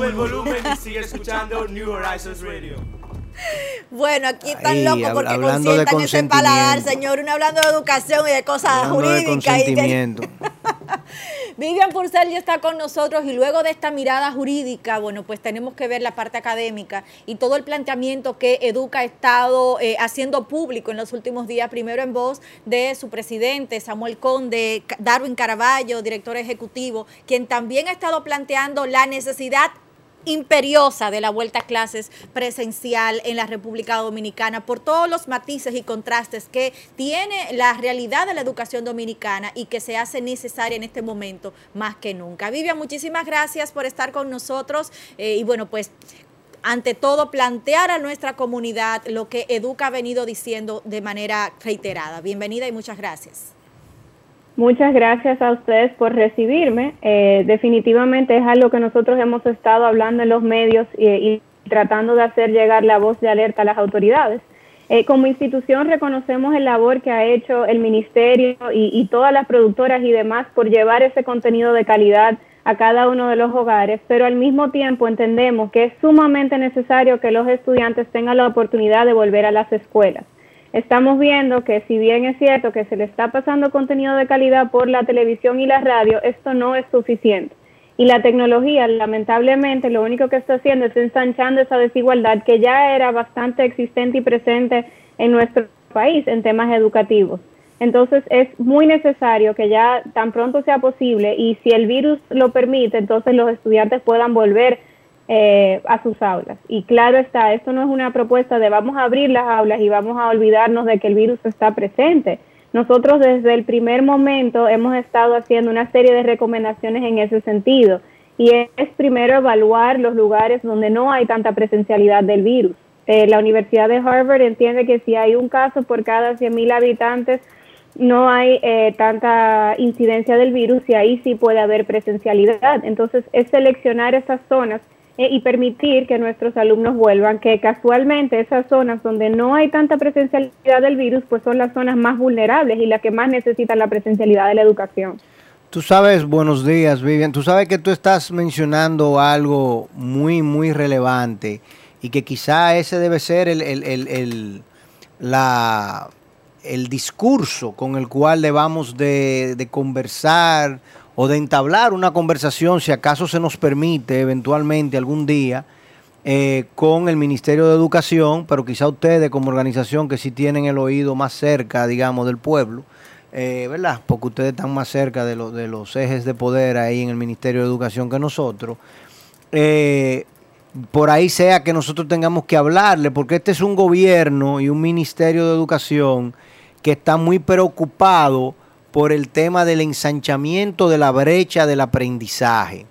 Sube el volumen y sigue escuchando New Horizons Radio. Bueno, aquí están Ahí, locos hab- porque hablando de consientan ese paladar, consentimiento. señor. Uno hablando de educación y de cosas de jurídicas. y de- consentimiento. Vivian Purcell ya está con nosotros y luego de esta mirada jurídica, bueno, pues tenemos que ver la parte académica y todo el planteamiento que Educa ha estado eh, haciendo público en los últimos días, primero en voz de su presidente Samuel Conde, Darwin Caraballo, director ejecutivo, quien también ha estado planteando la necesidad imperiosa de la vuelta a clases presencial en la República Dominicana por todos los matices y contrastes que tiene la realidad de la educación dominicana y que se hace necesaria en este momento más que nunca. Vivian, muchísimas gracias por estar con nosotros eh, y bueno, pues ante todo plantear a nuestra comunidad lo que Educa ha venido diciendo de manera reiterada. Bienvenida y muchas gracias. Muchas gracias a ustedes por recibirme. Eh, definitivamente es algo que nosotros hemos estado hablando en los medios y, tratando de hacer llegar la voz de alerta a las autoridades. Eh, como institución reconocemos el labor que ha hecho el ministerio y todas las productoras y demás por llevar ese contenido de calidad a cada uno de los hogares, pero al mismo tiempo entendemos que es sumamente necesario que los estudiantes tengan la oportunidad de volver a las escuelas estamos viendo que si bien es cierto que se le está pasando contenido de calidad por la televisión y la radio, esto no es suficiente. Y la tecnología, lamentablemente, lo único que está haciendo es ensanchando esa desigualdad que ya era bastante existente y presente en nuestro país en temas educativos. Entonces es muy necesario que ya tan pronto sea posible y si el virus lo permite, entonces los estudiantes puedan volver eh, a sus aulas. Y claro está, esto no es una propuesta de vamos a abrir las aulas y vamos a olvidarnos de que el virus está presente. Nosotros desde el primer momento hemos estado haciendo una serie de recomendaciones en ese sentido. Y es primero evaluar los lugares donde no hay tanta presencialidad del virus. Eh, la Universidad de Harvard entiende que si hay un caso por cada 100.000 habitantes, no hay eh, tanta incidencia del virus y ahí sí puede haber presencialidad. Entonces, es seleccionar esas zonas eh, y permitir que nuestros alumnos vuelvan, que casualmente esas zonas donde no hay tanta presencialidad del virus, pues son las zonas más vulnerables y las que más necesitan la presencialidad de la educación. Tú sabes, buenos días, Vivian. Tú sabes que tú estás mencionando algo muy, muy relevante y que quizá ese debe ser el, el, el, el- la, el discurso con el cual debamos de, de conversar o de entablar una conversación, si acaso se nos permite eventualmente algún día, eh, con el Ministerio de Educación, pero quizá ustedes como organización que sí tienen el oído más cerca, digamos, del pueblo, eh, ¿verdad? Porque ustedes están más cerca de, lo- de los ejes de poder ahí en el Ministerio de Educación que nosotros. Eh, por ahí sea que nosotros tengamos que hablarle, porque este es un gobierno y un Ministerio de Educación que está muy preocupado por el tema del ensanchamiento de la brecha del aprendizaje.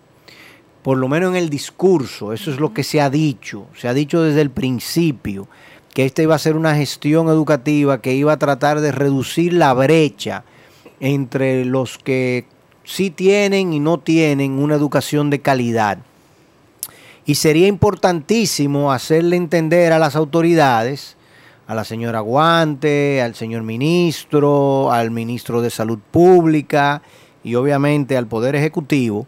Por lo menos en el discurso, eso es lo que se ha dicho. Se ha dicho desde el principio que esta iba a ser una gestión educativa que iba a tratar de reducir la brecha entre los que sí tienen y no tienen una educación de calidad. Y sería importantísimo hacerle entender a las autoridades, a la señora Guante, al señor ministro, al ministro de Salud Pública y obviamente al Poder Ejecutivo,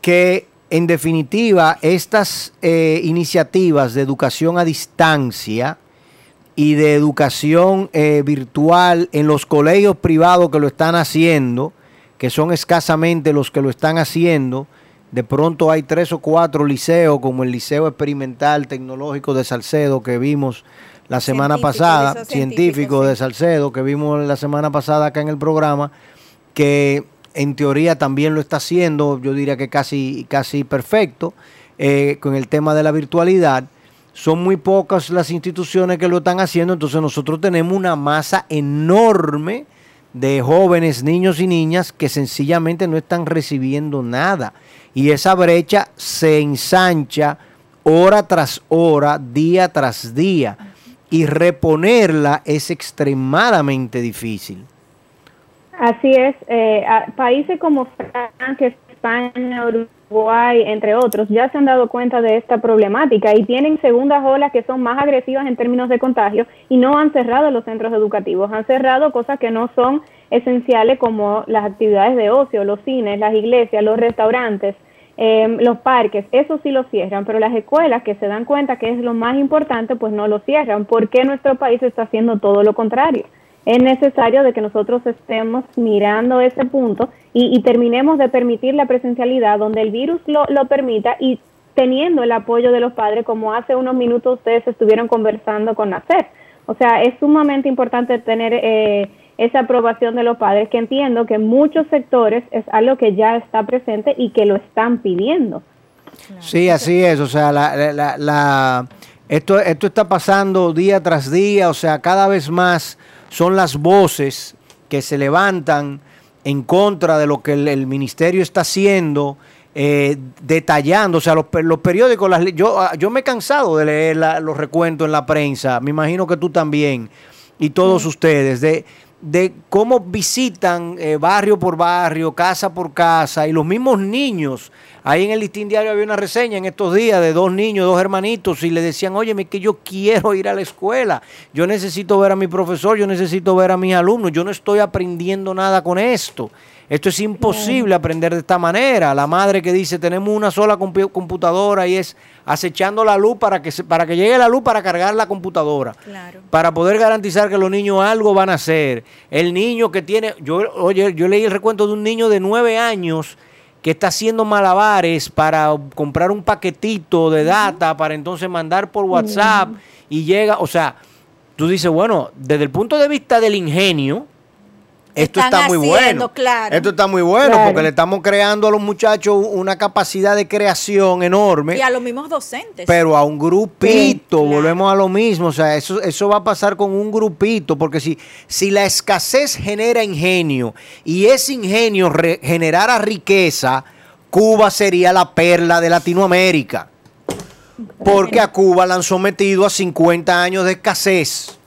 que en definitiva estas eh, iniciativas de educación a distancia y de educación eh, virtual en los colegios privados que lo están haciendo, que son escasamente los que lo están haciendo, de pronto hay tres o cuatro liceos, como el Liceo Experimental Tecnológico de Salcedo que vimos la semana Científico, pasada, Científico, de. Salcedo que vimos la semana pasada acá en el programa, que en teoría también lo está haciendo, yo diría que casi, casi perfecto, eh, con el tema de la virtualidad. Son muy pocas las instituciones que lo están haciendo, entonces nosotros tenemos una masa enorme de jóvenes, niños y niñas que sencillamente no están recibiendo nada. Y esa brecha se ensancha hora tras hora, día tras día. Y reponerla es extremadamente difícil. Así es. Eh, países como Francia, España, Uruguay, entre otros, ya se han dado cuenta de esta problemática y tienen segundas olas que son más agresivas en términos de contagio y no han cerrado los centros educativos, han cerrado cosas que no son esenciales como las actividades de ocio, los cines, las iglesias, los restaurantes, em, los parques, eso sí lo cierran, pero las escuelas que se dan cuenta que es lo más importante, pues no lo cierran. ¿Por qué nuestro país está haciendo todo lo contrario? es necesario de que nosotros estemos mirando ese punto y, terminemos de permitir la presencialidad donde el virus lo, lo, permita y teniendo el apoyo de los padres, como hace unos minutos ustedes estuvieron conversando con NACER. O sea, es sumamente importante tener eh, esa aprobación de los padres, que entiendo que en muchos sectores es algo que ya está presente y que lo están pidiendo. Sí, así es. O sea, la, la, la, esto, esto está pasando día tras día, o sea, cada vez más son las voces que se levantan en contra de lo que el, ministerio está haciendo, eh, detallando, o sea, los, los periódicos, las, yo, ah, yo me he cansado de leer los recuentos en la prensa, me imagino que tú también, y todos ustedes, de, de cómo visitan eh, barrio por barrio, casa por casa, y los mismos niños. Ahí en el listín diario había una reseña en estos días de dos niños, dos hermanitos, y le decían, oye, que yo quiero ir a la escuela, yo necesito ver a mi profesor, yo necesito ver a mis alumnos, yo no estoy aprendiendo nada con esto. Esto es imposible aprender de esta manera. La madre que dice, tenemos una sola computadora y es acechando la luz para que, para que llegue la luz para cargar la computadora. Para poder garantizar que los niños algo van a hacer. El niño que tiene, yo, oye, yo leí el recuento de un niño de nueve años que está haciendo malabares para comprar un paquetito de data para entonces mandar por WhatsApp y llega, o sea, tú dices, bueno, desde el punto de vista del ingenio, esto está muy bueno. Esto está muy bueno porque le estamos creando a los muchachos una capacidad de creación enorme. Y a los mismos docentes. Pero a un grupito, volvemos a lo mismo. O sea, eso, eso va a pasar con un grupito, porque si, si la escasez genera ingenio y ese ingenio generara riqueza, Cuba sería la perla de Latinoamérica. Porque a Cuba la han sometido a 50 años de escasez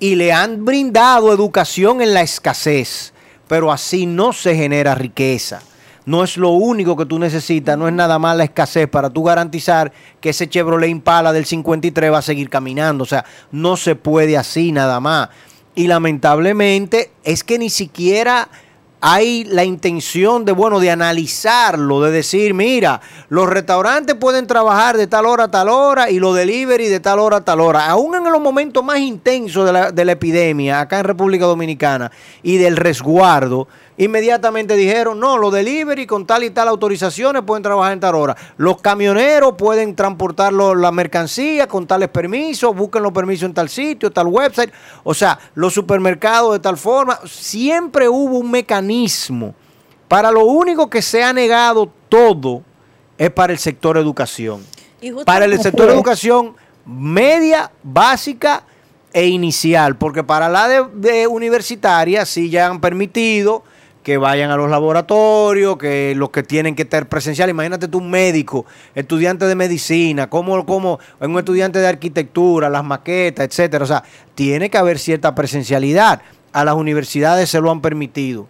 y le han brindado educación en la escasez, pero así no se genera riqueza. No es lo único que tú necesitas, no es nada más la escasez para tú garantizar que ese Chevrolet Impala del 53 va a seguir caminando. O sea, no se puede así nada más. Y lamentablemente es que ni siquiera hay la intención de, bueno, de analizarlo, de decir, mira, los restaurantes pueden trabajar de tal hora a tal hora y los delivery de tal hora a tal hora. Aún en los momentos más intensos de la, de la epidemia acá en República Dominicana y del resguardo, inmediatamente dijeron, no, los delivery con tal y tal autorizaciones pueden trabajar en tal hora. Los camioneros pueden transportar la mercancía con tales permisos, busquen los permisos en tal sitio, tal website. O sea, los supermercados de tal forma. Siempre hubo un mecanismo. Para lo único que se ha negado todo es para el sector educación. Para el sector educación media, básica e inicial, porque para la de, de universitaria sí ya han permitido que vayan a los laboratorios, que los que tienen que estar presencial. Imagínate tú un médico, estudiante de medicina, como, como un estudiante de arquitectura, las maquetas, etcétera. O sea, tiene que haber cierta presencialidad. A las universidades se lo han permitido,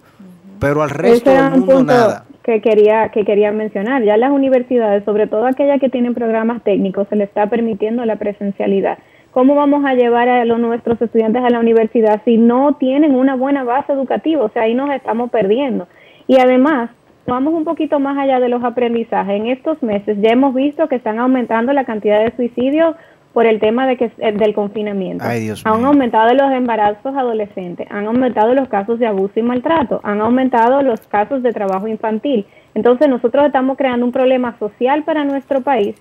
pero al resto del mundo nada. Que quería, que quería mencionar, ya las universidades, sobre todo aquellas que tienen programas técnicos, se les está permitiendo la presencialidad. ¿Cómo vamos a llevar a los, nuestros estudiantes a la universidad si no tienen una buena base educativa? O sea, ahí nos estamos perdiendo. Y además, vamos un poquito más allá de los aprendizajes. En estos meses ya hemos visto que están aumentando la cantidad de suicidios por el tema de que, eh, del confinamiento. han aumentado los embarazos adolescentes, han aumentado los casos de abuso y maltrato, han aumentado los casos de trabajo infantil. Entonces nosotros estamos creando un problema social para nuestro país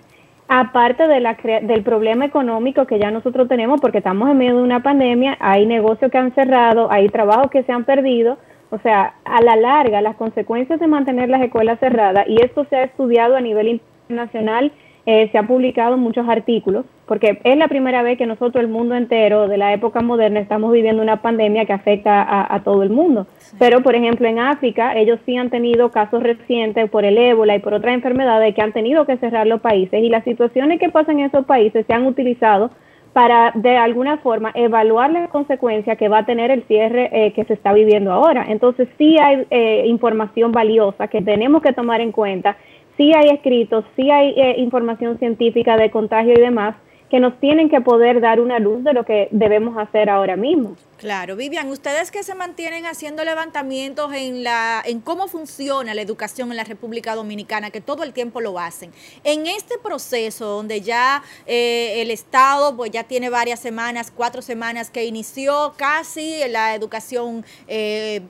aparte de la del problema económico que ya nosotros tenemos, porque estamos en medio de una pandemia, hay negocios que han cerrado, hay trabajos que se han perdido, o sea, a la larga, las consecuencias de mantener las escuelas cerradas, y esto se ha estudiado a nivel internacional eh, se ha publicado muchos artículos, porque es la primera vez que nosotros, el mundo entero de la época moderna, estamos viviendo una pandemia que afecta a, todo el mundo. Pero, por ejemplo, en África, ellos sí han tenido casos recientes por el ébola y por otras enfermedades que han tenido que cerrar los países. Y las situaciones que pasan en esos países se han utilizado para, de alguna forma, evaluar las consecuencias que va a tener el cierre eh, que se está viviendo ahora. Entonces, sí hay eh, información valiosa que tenemos que tomar en cuenta sí hay escritos, sí hay eh, información científica de contagio y demás que nos tienen que poder dar una luz de lo que debemos hacer ahora mismo. Claro, Vivian, ustedes que se mantienen haciendo levantamientos en la en cómo funciona la educación en la República Dominicana, que todo el tiempo lo hacen. En este proceso donde ya eh, el Estado pues ya tiene varias semanas, cuatro semanas que inició casi la educación eh,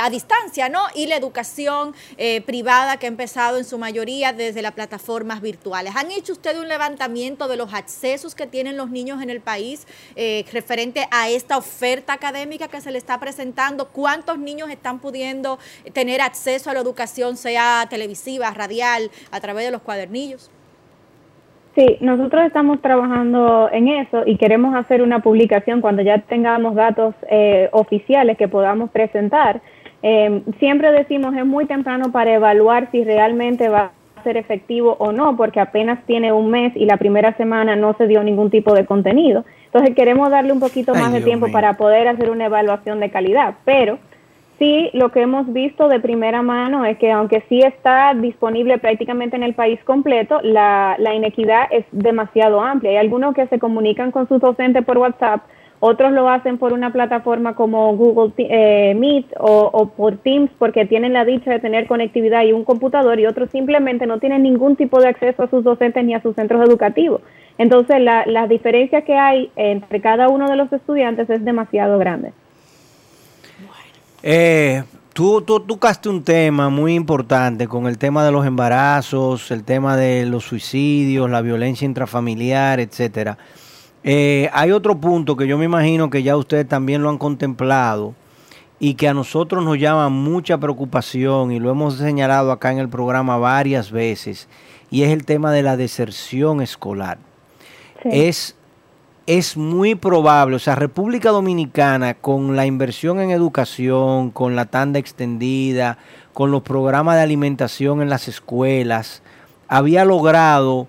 a distancia, ¿no? Y la educación eh, privada que ha empezado en su mayoría desde las plataformas virtuales. ¿Han hecho ustedes un levantamiento de los accesos que tienen los niños en el país eh, referente a esta oferta académica que se le está presentando? ¿Cuántos niños están pudiendo tener acceso a la educación, sea televisiva, radial, a través de los cuadernillos? Sí, nosotros estamos trabajando en eso y queremos hacer una publicación cuando ya tengamos datos eh, oficiales que podamos presentar. Em, siempre decimos es muy temprano para evaluar si realmente va a ser efectivo o no, porque apenas tiene un mes y la primera semana no se dio ningún tipo de contenido. Entonces queremos darle un poquito más de tiempo para poder hacer una evaluación de calidad, pero Sí, lo que hemos visto de primera mano es que aunque sí está disponible prácticamente en el país completo, la, inequidad es demasiado amplia. Hay algunos que se comunican con sus docentes por WhatsApp, otros lo hacen por una plataforma como Google eh, Meet o, por Teams porque tienen la dicha de tener conectividad y un computador y otros simplemente no tienen ningún tipo de acceso a sus docentes ni a sus centros educativos. Entonces, la, la diferencia que hay entre cada uno de los estudiantes es demasiado grande. Eh, tú, tú tocaste un tema muy importante con el tema de los embarazos, el tema de los suicidios, la violencia intrafamiliar, etcétera. Eh, hay otro punto que yo me imagino que ya ustedes también lo han contemplado y que a nosotros nos llama mucha preocupación y lo hemos señalado acá en el programa varias veces y es el tema de la deserción escolar. Es es muy probable, o sea, República Dominicana con la inversión en educación, con la tanda extendida, con los programas de alimentación en las escuelas, había logrado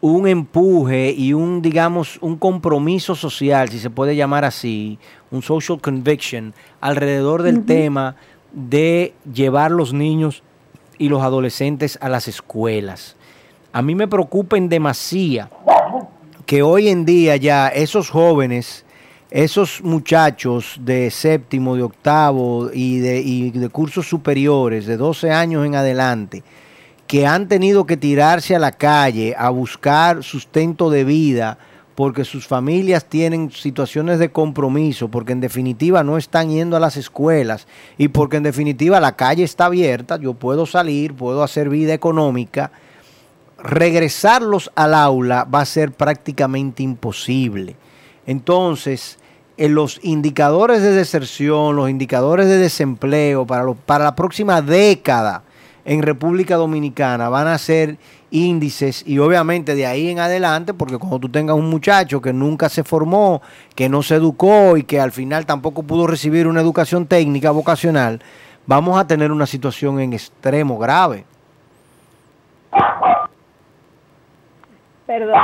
un empuje y un, digamos, un compromiso social, si se puede llamar así, un social conviction, alrededor del tema de llevar los niños y los adolescentes a las escuelas. A mí me preocupa en demasía que hoy en día ya esos jóvenes, esos muchachos de séptimo, de octavo y de, de cursos superiores, de 12 años en adelante, que han tenido que tirarse a la calle a buscar sustento de vida porque sus familias tienen situaciones de compromiso, porque en definitiva no están yendo a las escuelas y porque en definitiva la calle está abierta, yo puedo salir, puedo hacer vida económica regresarlos al aula va a ser prácticamente imposible. Entonces, en los indicadores de deserción, los indicadores de desempleo para, para la próxima década en República Dominicana van a ser índices y obviamente de ahí en adelante, porque cuando tú tengas un muchacho que nunca se formó, que no se educó y que al final tampoco pudo recibir una educación técnica vocacional, vamos a tener una situación en extremo grave. Perdón.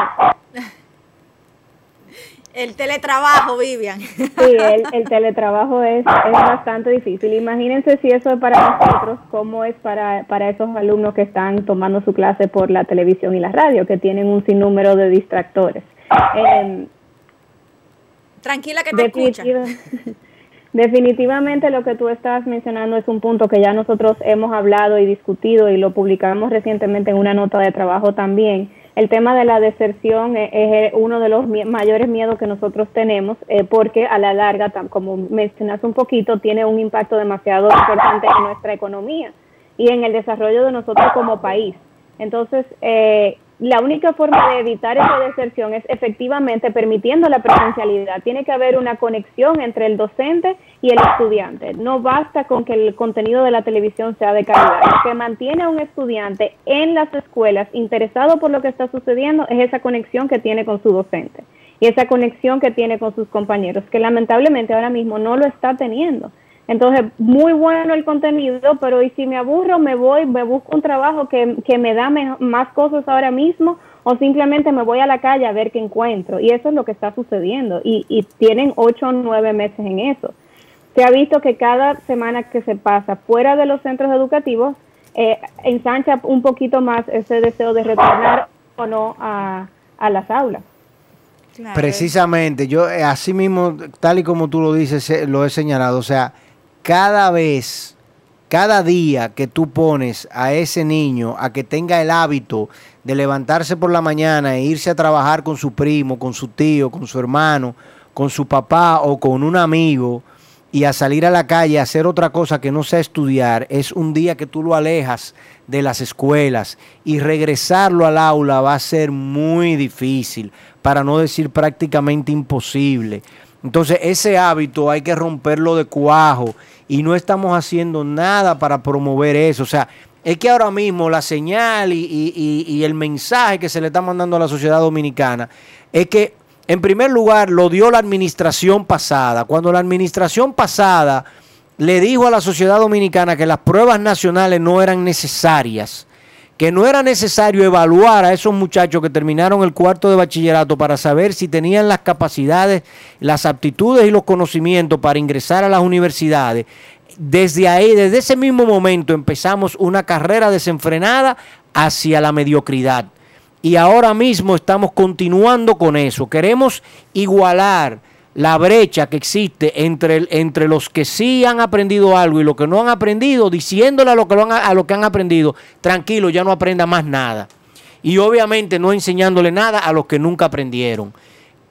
El teletrabajo, Vivian. Sí, el, teletrabajo es, es, bastante difícil. Imagínense si eso es para nosotros, cómo es para, para esos alumnos que están tomando su clase por la televisión y la radio, que tienen un sinnúmero de distractores. Em, Tranquila que te escucha. Definitivamente lo que tú estás mencionando es un punto que ya nosotros hemos hablado y discutido y lo publicamos recientemente en una nota de trabajo también el tema de la deserción es, uno de los mayores miedos que nosotros tenemos eh, porque a la larga, como mencionaste un poquito, tiene un impacto demasiado importante en nuestra economía y en el desarrollo de nosotros como país. Entonces, eh, la única forma de evitar esa deserción es efectivamente permitiendo la presencialidad. Tiene que haber una conexión entre el docente y el estudiante. No basta con que el contenido de la televisión sea de calidad. Lo que mantiene a un estudiante en las escuelas interesado por lo que está sucediendo es esa conexión que tiene con su docente y esa conexión que tiene con sus compañeros, que lamentablemente ahora mismo no lo está teniendo. Entonces, muy bueno el contenido, pero y si me aburro, me voy, me busco un trabajo que, que me da más cosas ahora mismo o simplemente me voy a la calle a ver qué encuentro. Y eso es lo que está sucediendo. Y, y tienen ocho o nueve meses en eso. Se ha visto que cada semana que se pasa fuera de los centros educativos, eh, ensancha un poquito más ese deseo de retornar o no a, a las aulas. Precisamente, yo eh, así mismo, tal y como tú lo dices, eh, lo he señalado, o sea, cada vez, cada día que tú pones a ese niño a que tenga el hábito de levantarse por la mañana e irse a trabajar con su primo, con su tío, con su hermano, con su papá o con un amigo y a salir a la calle a hacer otra cosa que no sea estudiar, es un día que tú lo alejas de las escuelas y regresarlo al aula va a ser muy difícil, para no decir prácticamente imposible. Entonces ese hábito hay que romperlo de cuajo y no estamos haciendo nada para promover eso. O sea, es que ahora mismo la señal y, el mensaje que se le está mandando a la sociedad dominicana es que, en primer lugar, lo dio la administración pasada. Cuando la administración pasada le dijo a la sociedad dominicana que las pruebas nacionales no eran necesarias, que no era necesario evaluar a esos muchachos que terminaron el cuarto de bachillerato para saber si tenían las capacidades, las aptitudes y los conocimientos para ingresar a las universidades. Desde ahí, desde ese mismo momento empezamos una carrera desenfrenada hacia la mediocridad. Y ahora mismo estamos continuando con eso. Queremos igualar la brecha que existe entre, entre los que sí han aprendido algo y los que no han aprendido, diciéndole a lo que, han, a lo que han aprendido, tranquilo, ya no aprenda más nada. Y obviamente no enseñándole nada a los que nunca aprendieron.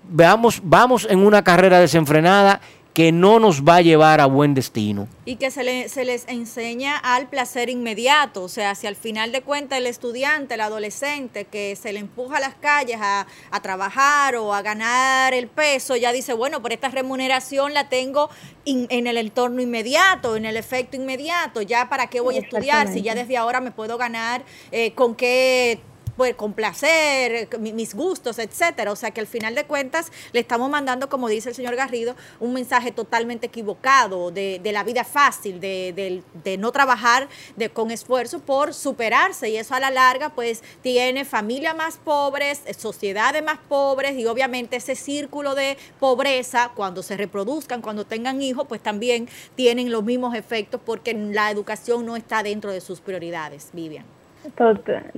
Veamos, vamos en una carrera desenfrenada que no nos va a llevar a buen destino. Y que se, les enseña al placer inmediato, o sea, si al final de cuentas el estudiante, el adolescente que se le empuja a las calles a, trabajar o a ganar el peso, ya dice, bueno, por esta remuneración la tengo en el entorno inmediato, en el efecto inmediato, ya para qué voy a estudiar, si ya desde ahora me puedo ganar, eh, con qué pues, complacer mis gustos, etcétera. O sea que al final de cuentas le estamos mandando, como dice el señor Garrido, un mensaje totalmente equivocado de, la vida fácil, de, no trabajar de, con esfuerzo por superarse. Y eso a la larga, pues, tiene familias más pobres, sociedades más pobres y obviamente ese círculo de pobreza, cuando se reproduzcan, cuando tengan hijos, pues también tienen los mismos efectos porque la educación no está dentro de sus prioridades. Vivian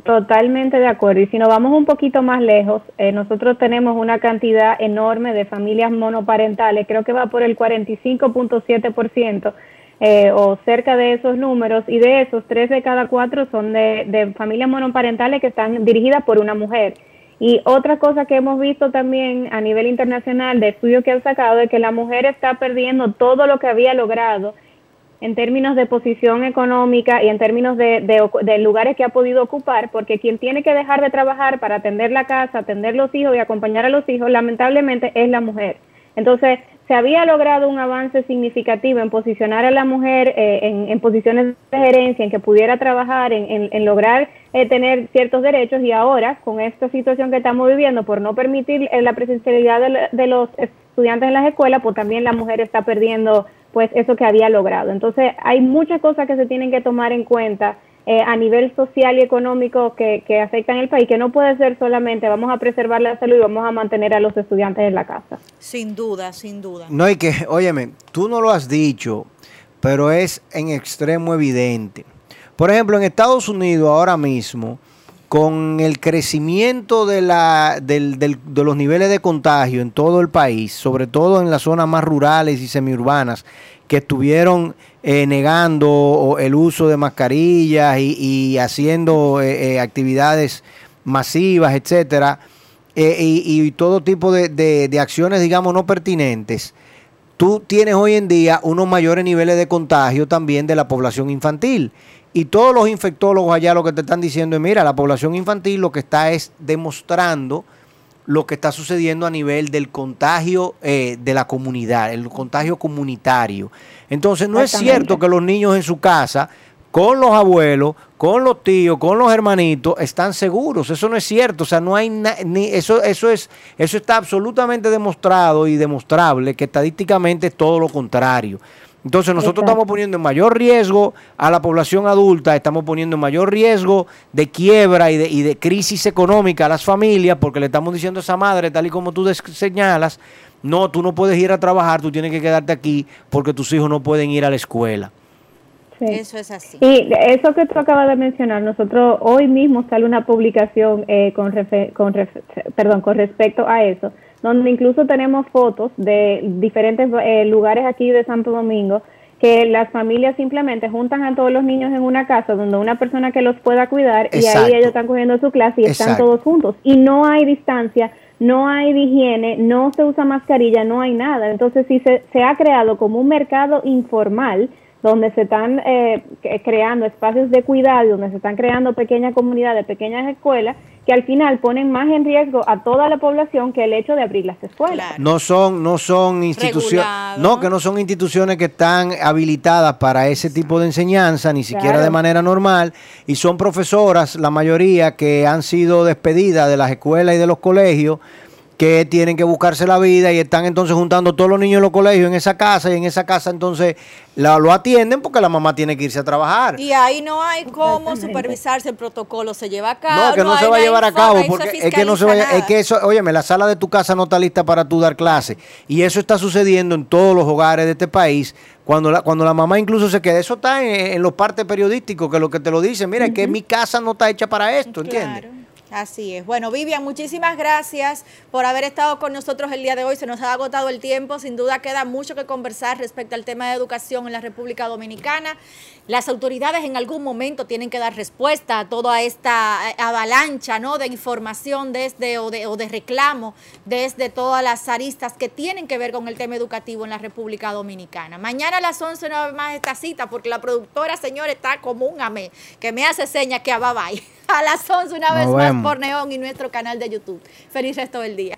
totalmente de acuerdo. Y si nos vamos un poquito más lejos, eh, nosotros tenemos una cantidad enorme de familias monoparentales, creo que va por el 45.7%. Eh, o cerca de esos números, y de esos, tres de cada cuatro son de, de familias monoparentales que están dirigidas por una mujer. Y otra cosa que hemos visto también a nivel internacional de estudios que han sacado es que la mujer está perdiendo todo lo que había logrado en términos de posición económica y en términos de, de, lugares que ha podido ocupar, porque quien tiene que dejar de trabajar para atender la casa, atender los hijos y acompañar a los hijos, lamentablemente es la mujer. Entonces, se había logrado un avance significativo en posicionar a la mujer eh, en, posiciones de gerencia, en que pudiera trabajar, en, en, lograr eh, tener ciertos derechos y ahora, con esta situación que estamos viviendo, por no permitir eh, la presencialidad de, de los estudiantes en las escuelas, pues también la mujer está perdiendo pues eso que había logrado. Entonces, hay muchas cosas que se tienen que tomar en cuenta eh, a nivel social y económico que, que afectan el país, que no puede ser solamente vamos a preservar la salud y vamos a mantener a los estudiantes en la casa. Sin duda, sin duda. No, hay que, óyeme, tú no lo has dicho, pero es en extremo evidente. Por ejemplo, en Estados Unidos ahora mismo, con el crecimiento de, la, del, del, de los niveles de contagio en todo el país, sobre todo en las zonas más rurales y semiurbanas, que estuvieron eh, negando el uso de mascarillas y, haciendo eh, eh, actividades masivas, etcétera, y, todo tipo de, de acciones, digamos, no pertinentes, tú tienes hoy en día unos mayores niveles de contagio también de la población infantil Y todos los infectólogos allá lo que te están diciendo es, mira, la población infantil lo que está es demostrando lo que está sucediendo a nivel del contagio eh, de la comunidad, el contagio comunitario. Entonces no es cierto que los niños en su casa, con los abuelos, con los tíos, con los hermanitos, están seguros. Eso no es cierto. O sea, no hay ni eso, eso es, eso está absolutamente demostrado y demostrable que estadísticamente es todo lo contrario. Entonces nosotros estamos poniendo en mayor riesgo a la población adulta, estamos poniendo en mayor riesgo de quiebra y de, y de crisis económica a las familias, porque le estamos diciendo a esa madre, tal y como tú señalas, no, tú no puedes ir a trabajar, tú tienes que quedarte aquí porque tus hijos no pueden ir a la escuela. Eso es así. Y eso que tú acabas de mencionar, nosotros hoy mismo sale una publicación eh, con, con, perdón, con respecto a eso donde incluso tenemos fotos de diferentes eh, lugares aquí de Santo Domingo que las familias simplemente juntan a todos los niños en una casa donde una persona que los pueda cuidar y ahí ellos están cogiendo su clase y están todos juntos. Y no hay distancia, no hay higiene, no se usa mascarilla, no hay nada. Entonces si se, se ha creado como un mercado informal donde se están eh, creando espacios de cuidado, donde se están creando pequeñas comunidades, pequeñas escuelas, que al final ponen más en riesgo a toda la población que el hecho de abrir las escuelas. No son, no son instituciones, no, que no son instituciones que están habilitadas para ese tipo de enseñanza, ni siquiera de manera normal, y son profesoras, la mayoría, que han sido despedidas de las escuelas y de los colegios que tienen que buscarse la vida y están entonces juntando todos los niños en los colegios en esa casa y en esa casa entonces la, lo atienden porque la mamá tiene que irse a trabajar. Y ahí no hay cómo supervisarse el protocolo, se lleva a cabo. No, que no, se va a llevar a cabo porque es que no se vaya, es que eso, óyeme, la sala de tu casa no está lista para tú dar clase y eso está sucediendo en todos los hogares de este país cuando la, cuando la mamá incluso se queda, eso está en, los partes periodísticos que lo que te lo dicen, mira, es que mi casa no está hecha para esto, ¿entiendes? Así es. Bueno, Vivian, muchísimas gracias por haber estado con nosotros el día de hoy. Se nos ha agotado el tiempo. Sin duda queda mucho que conversar respecto al tema de educación en la República Dominicana. Las autoridades en algún momento tienen que dar respuesta a toda esta eh, avalancha ¿no? de información desde o de, o de reclamo desde todas las aristas que tienen que ver con el tema educativo en la República Dominicana. Mañana a las 11 una vez más esta cita porque la productora, señor, está como un amé, que me hace señas que a bye A las 11 una vez más por Neón y nuestro canal de YouTube. Feliz resto del día.